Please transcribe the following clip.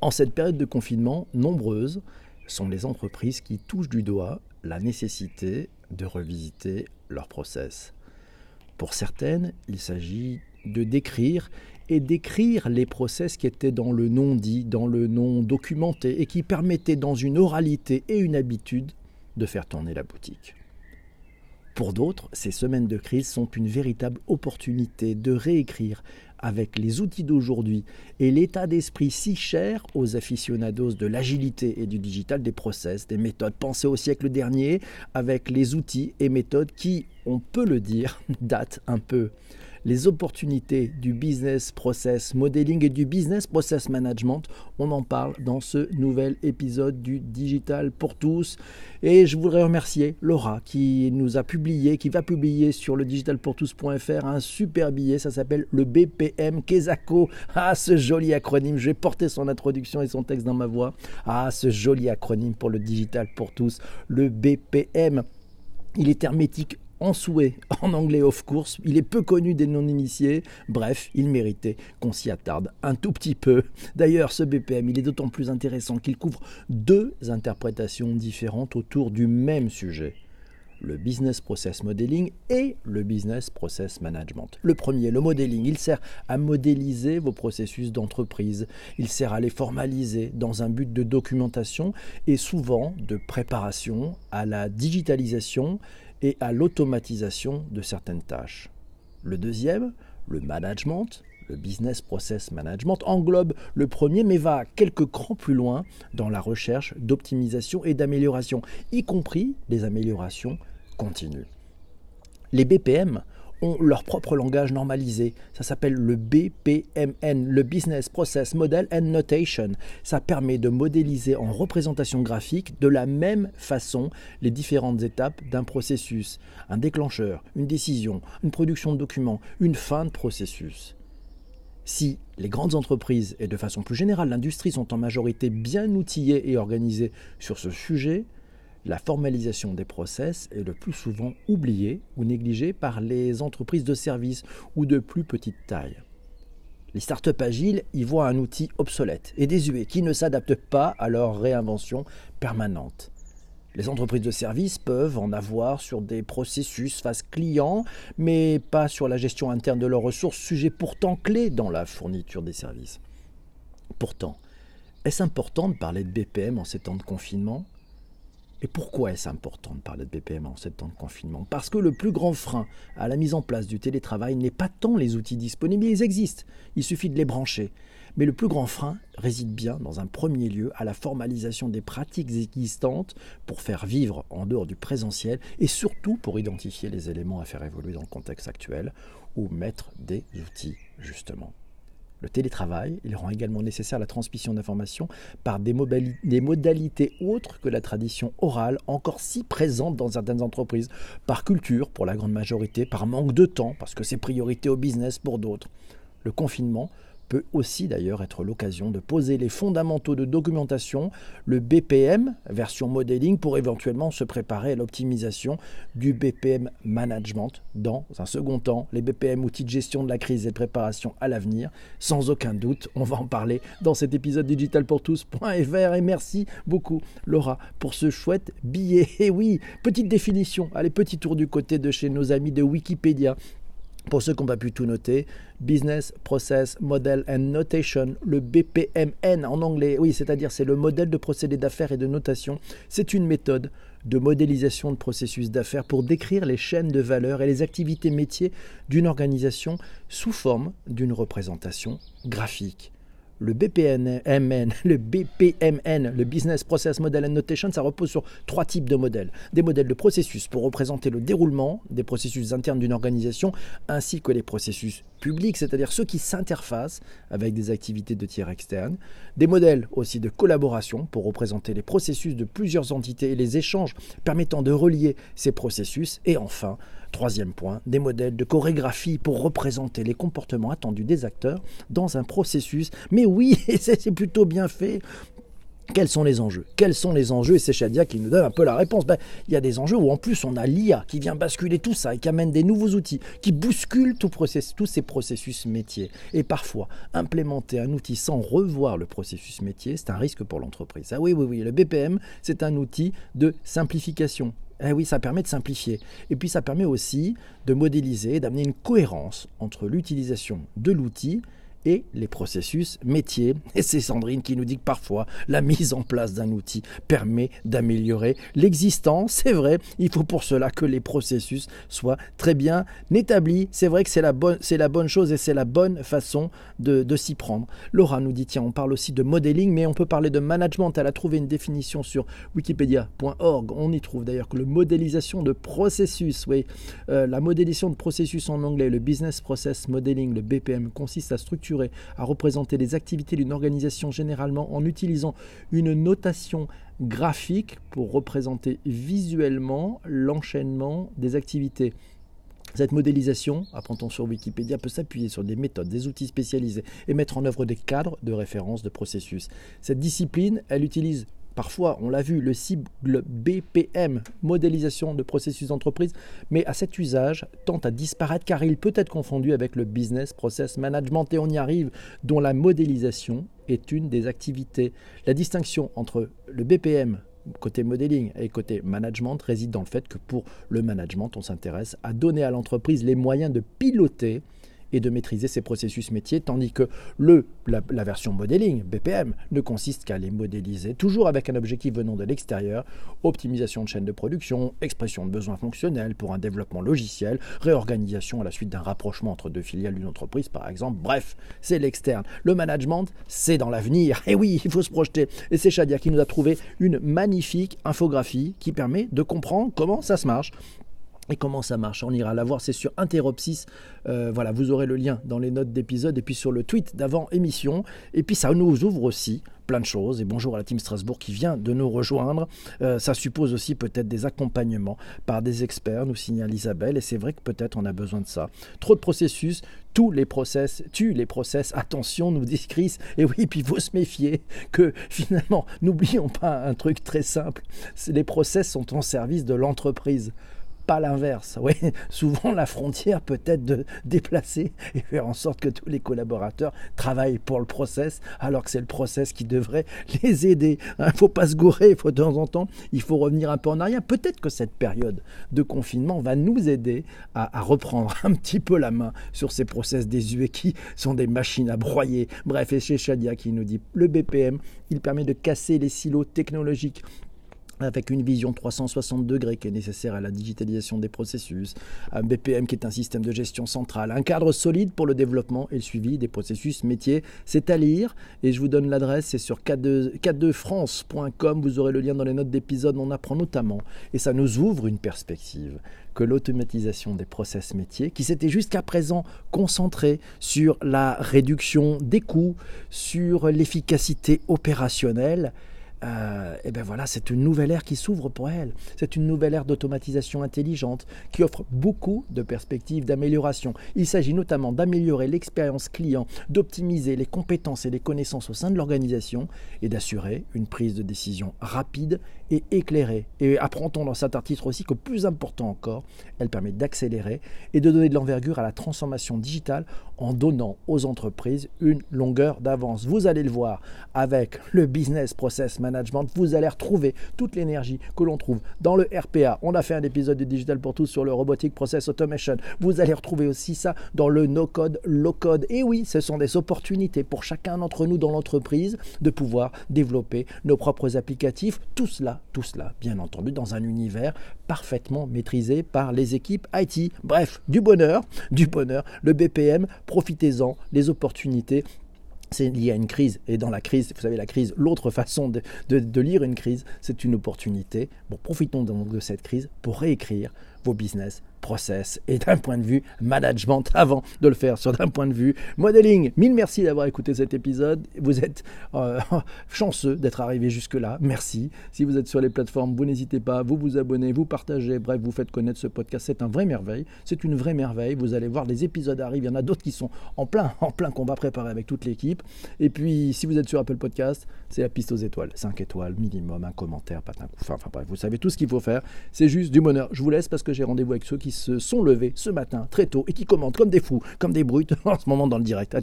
En cette période de confinement, nombreuses sont les entreprises qui touchent du doigt la nécessité de revisiter leur process. Pour certaines, il s'agit de décrire et d'écrire les process qui étaient dans le non dit, dans le non documenté et qui permettaient dans une oralité et une habitude de faire tourner la boutique. Pour d'autres, ces semaines de crise sont une véritable opportunité de réécrire avec les outils d'aujourd'hui et l'état d'esprit si cher aux aficionados de l'agilité et du digital des process, des méthodes. Pensées au siècle dernier, avec les outils et méthodes qui, on peut le dire, datent un peu les opportunités du business process modeling et du business process management. On en parle dans ce nouvel épisode du Digital pour tous. Et je voudrais remercier Laura qui nous a publié, qui va publier sur le digitalpourtous.fr un super billet. Ça s'appelle le BPM Kesako. Ah, ce joli acronyme. Je vais porter son introduction et son texte dans ma voix. Ah, ce joli acronyme pour le Digital pour tous. Le BPM. Il est hermétique en souhait, en anglais of course, il est peu connu des non-initiés, bref, il méritait qu'on s'y attarde un tout petit peu. D'ailleurs, ce BPM, il est d'autant plus intéressant qu'il couvre deux interprétations différentes autour du même sujet le business process modeling et le business process management. Le premier, le modeling, il sert à modéliser vos processus d'entreprise, il sert à les formaliser dans un but de documentation et souvent de préparation à la digitalisation et à l'automatisation de certaines tâches. Le deuxième, le management, le business process management, englobe le premier mais va quelques crans plus loin dans la recherche d'optimisation et d'amélioration, y compris les améliorations continues. Les BPM ont leur propre langage normalisé. Ça s'appelle le BPMN, le Business Process Model and Notation. Ça permet de modéliser en représentation graphique de la même façon les différentes étapes d'un processus. Un déclencheur, une décision, une production de documents, une fin de processus. Si les grandes entreprises et de façon plus générale l'industrie sont en majorité bien outillées et organisées sur ce sujet, la formalisation des process est le plus souvent oubliée ou négligée par les entreprises de services ou de plus petite taille. Les startups agiles y voient un outil obsolète et désuet qui ne s'adapte pas à leur réinvention permanente. Les entreprises de services peuvent en avoir sur des processus face client, mais pas sur la gestion interne de leurs ressources, sujet pourtant clé dans la fourniture des services. Pourtant, est-ce important de parler de BPM en ces temps de confinement? Et pourquoi est-ce important de parler de BPM en ces temps de confinement? Parce que le plus grand frein à la mise en place du télétravail n'est pas tant les outils disponibles, ils existent, il suffit de les brancher. Mais le plus grand frein réside bien, dans un premier lieu, à la formalisation des pratiques existantes pour faire vivre en dehors du présentiel et surtout pour identifier les éléments à faire évoluer dans le contexte actuel ou mettre des outils, justement. Le télétravail, il rend également nécessaire la transmission d'informations par des, des, modalités autres que la tradition orale, encore si présente dans certaines entreprises, par culture pour la grande majorité, par manque de temps, parce que c'est priorité au business pour d'autres. Le confinement peut aussi d'ailleurs être l'occasion de poser les fondamentaux de documentation, le BPM, version modeling, pour éventuellement se préparer à l'optimisation du BPM management dans un second temps, les BPM outils de gestion de la crise et de préparation à l'avenir. Sans aucun doute, on va en parler dans cet épisode digitalpourtous.fr et merci beaucoup Laura pour ce chouette billet. Et oui, petite définition, allez, petit tour du côté de chez nos amis de Wikipédia pour ceux qui n'ont pas pu tout noter, Business Process Model and Notation, le BPMN en anglais, oui, c'est-à-dire c'est le modèle de procédé d'affaires et de notation. C'est une méthode de modélisation de processus d'affaires pour décrire les chaînes de valeur et les activités métiers d'une organisation sous forme d'une représentation graphique le BPMN, le BPMN, le Business Process Model and Notation, ça repose sur trois types de modèles. Des modèles de processus pour représenter le déroulement des processus internes d'une organisation, ainsi que les processus publics, c'est-à-dire ceux qui s'interfacent avec des activités de tiers externes. Des modèles aussi de collaboration pour représenter les processus de plusieurs entités et les échanges permettant de relier ces processus. Et enfin, Troisième point, des modèles de chorégraphie pour représenter les comportements attendus des acteurs dans un processus. Mais oui, c'est plutôt bien fait Quels sont les enjeux? Quels sont les enjeux? Et c'est Shadia qui nous donne un peu la réponse. Ben, il y a des enjeux où en plus on a l'IA qui vient basculer tout ça et qui amène des nouveaux outils, qui bousculent tout tous ces processus métiers. Et parfois, implémenter un outil sans revoir le processus métier, c'est un risque pour l'entreprise. Ah oui, oui, oui, le BPM, c'est un outil de simplification. Eh oui, ça permet de simplifier. Et puis ça permet aussi de modéliser, d'amener une cohérence entre l'utilisation de l'outil et les processus métiers. Et c'est Sandrine qui nous dit que parfois la mise en place d'un outil permet d'améliorer l'existant. C'est vrai, il faut pour cela que les processus soient très bien établis. C'est vrai que c'est la, bonne, c'est la bonne chose et c'est la bonne façon de, de s'y prendre. Laura nous dit, tiens, on parle aussi de modeling, mais on peut parler de management. Elle a trouvé une définition sur wikipedia.org. On y trouve d'ailleurs que le modélisation de processus, oui, euh, la modélisation de processus en anglais, le business process modeling, le BPM, consiste à structurer à représenter les activités d'une organisation généralement en utilisant une notation graphique pour représenter visuellement l'enchaînement des activités. Cette modélisation, apprend-on sur Wikipédia, peut s'appuyer sur des méthodes, des outils spécialisés et mettre en œuvre des cadres de référence de processus. Cette discipline, elle utilise Parfois, on l'a vu, le cible BPM, modélisation de processus d'entreprise, mais à cet usage tente à disparaître car il peut être confondu avec le business process management et on y arrive, dont la modélisation est une des activités. La distinction entre le BPM côté modeling et côté management réside dans le fait que pour le management, on s'intéresse à donner à l'entreprise les moyens de piloter et de maîtriser ces processus métiers, tandis que le, la, version modeling, BPM, ne consiste qu'à les modéliser, toujours avec un objectif venant de l'extérieur, optimisation de chaîne de production, expression de besoins fonctionnels pour un développement logiciel, réorganisation à la suite d'un rapprochement entre deux filiales d'une entreprise, par exemple. Bref, c'est l'externe. Le management, c'est dans l'avenir. Et oui, il faut se projeter. Et c'est Shadia qui nous a trouvé une magnifique infographie qui permet de comprendre comment ça se marche. Et comment ça marche? On ira la voir, c'est sur Interopsis. Euh, voilà, vous aurez le lien dans les notes d'épisode et puis sur le tweet d'avant émission. Et puis ça nous ouvre aussi plein de choses. Et bonjour à la team Strasbourg qui vient de nous rejoindre. Euh, ça suppose aussi peut-être des accompagnements par des experts, nous signale Isabelle. Et c'est vrai que peut-être on a besoin de ça. Trop de processus, tous les process tuent les process. Attention, nous dit Chris. Et oui, puis faut se méfier que finalement, n'oublions pas un truc très simple. Les process sont en service de l'entreprise pas l'inverse. Oui, souvent la frontière peut être de déplacer et faire en sorte que tous les collaborateurs travaillent pour le process, alors que c'est le process qui devrait les aider. Il hein, ne faut pas se gourer, il faut de temps en temps, il faut revenir un peu en arrière. Peut-être que cette période de confinement va nous aider à, reprendre un petit peu la main sur ces process désuets qui sont des machines à broyer. Bref, et chez Shadia qui nous dit le BPM, il permet de casser les silos technologiques avec une vision 360 degrés qui est nécessaire à la digitalisation des processus, un BPM qui est un système de gestion central, un cadre solide pour le développement et le suivi des processus métiers. C'est à lire et je vous donne l'adresse, c'est sur k2france.com, vous aurez le lien dans les notes d'épisode, on apprend notamment, et ça nous ouvre une perspective, que l'automatisation des process métiers, qui s'était jusqu'à présent concentrée sur la réduction des coûts, sur l'efficacité opérationnelle, euh, eh ben voilà, c'est une nouvelle ère qui s'ouvre pour elle. C'est une nouvelle ère d'automatisation intelligente qui offre beaucoup de perspectives d'amélioration. Il s'agit notamment d'améliorer l'expérience client, d'optimiser les compétences et les connaissances au sein de l'organisation et d'assurer une prise de décision rapide et éclairée. Et apprend-on dans cet article aussi que plus important encore, elle permet d'accélérer et de donner de l'envergure à la transformation digitale en donnant aux entreprises une longueur d'avance. Vous allez le voir avec le business process vous allez retrouver toute l'énergie que l'on trouve dans le RPA. On a fait un épisode de Digital pour tous sur le Robotic Process Automation. Vous allez retrouver aussi ça dans le no-code, low-code. Et oui, ce sont des opportunités pour chacun d'entre nous dans l'entreprise de pouvoir développer nos propres applicatifs. Tout cela, tout cela, bien entendu, dans un univers parfaitement maîtrisé par les équipes IT. Bref, du bonheur, du bonheur. Le BPM, profitez-en, les opportunités c'est lié à une crise. Et dans la crise, vous savez, la crise, l'autre façon de, lire une crise, c'est une opportunité. Bon, profitons donc de cette crise pour réécrire vos business process et d'un point de vue management avant de le faire sur d'un point de vue modeling. Mille merci d'avoir écouté cet épisode. Vous êtes euh, chanceux d'être arrivé jusque-là. Merci. Si vous êtes sur les plateformes, vous n'hésitez pas, vous vous abonnez, vous partagez, bref, vous faites connaître ce podcast. C'est un vrai merveille. C'est une vraie merveille. Vous allez voir, les épisodes arrivent. Il y en a d'autres qui sont en plein, en plein qu'on va avec toute l'équipe. Et puis, si vous êtes sur Apple Podcast, c'est la piste aux étoiles. 5 étoiles minimum, un commentaire, pas un coup. Enfin, enfin bref, vous savez tout ce qu'il faut faire. C'est juste du bonheur. Je vous laisse parce que j'ai rendez-vous avec ceux qui se sont levés ce matin très tôt et qui commentent comme des fous, comme des brutes en ce moment dans le direct.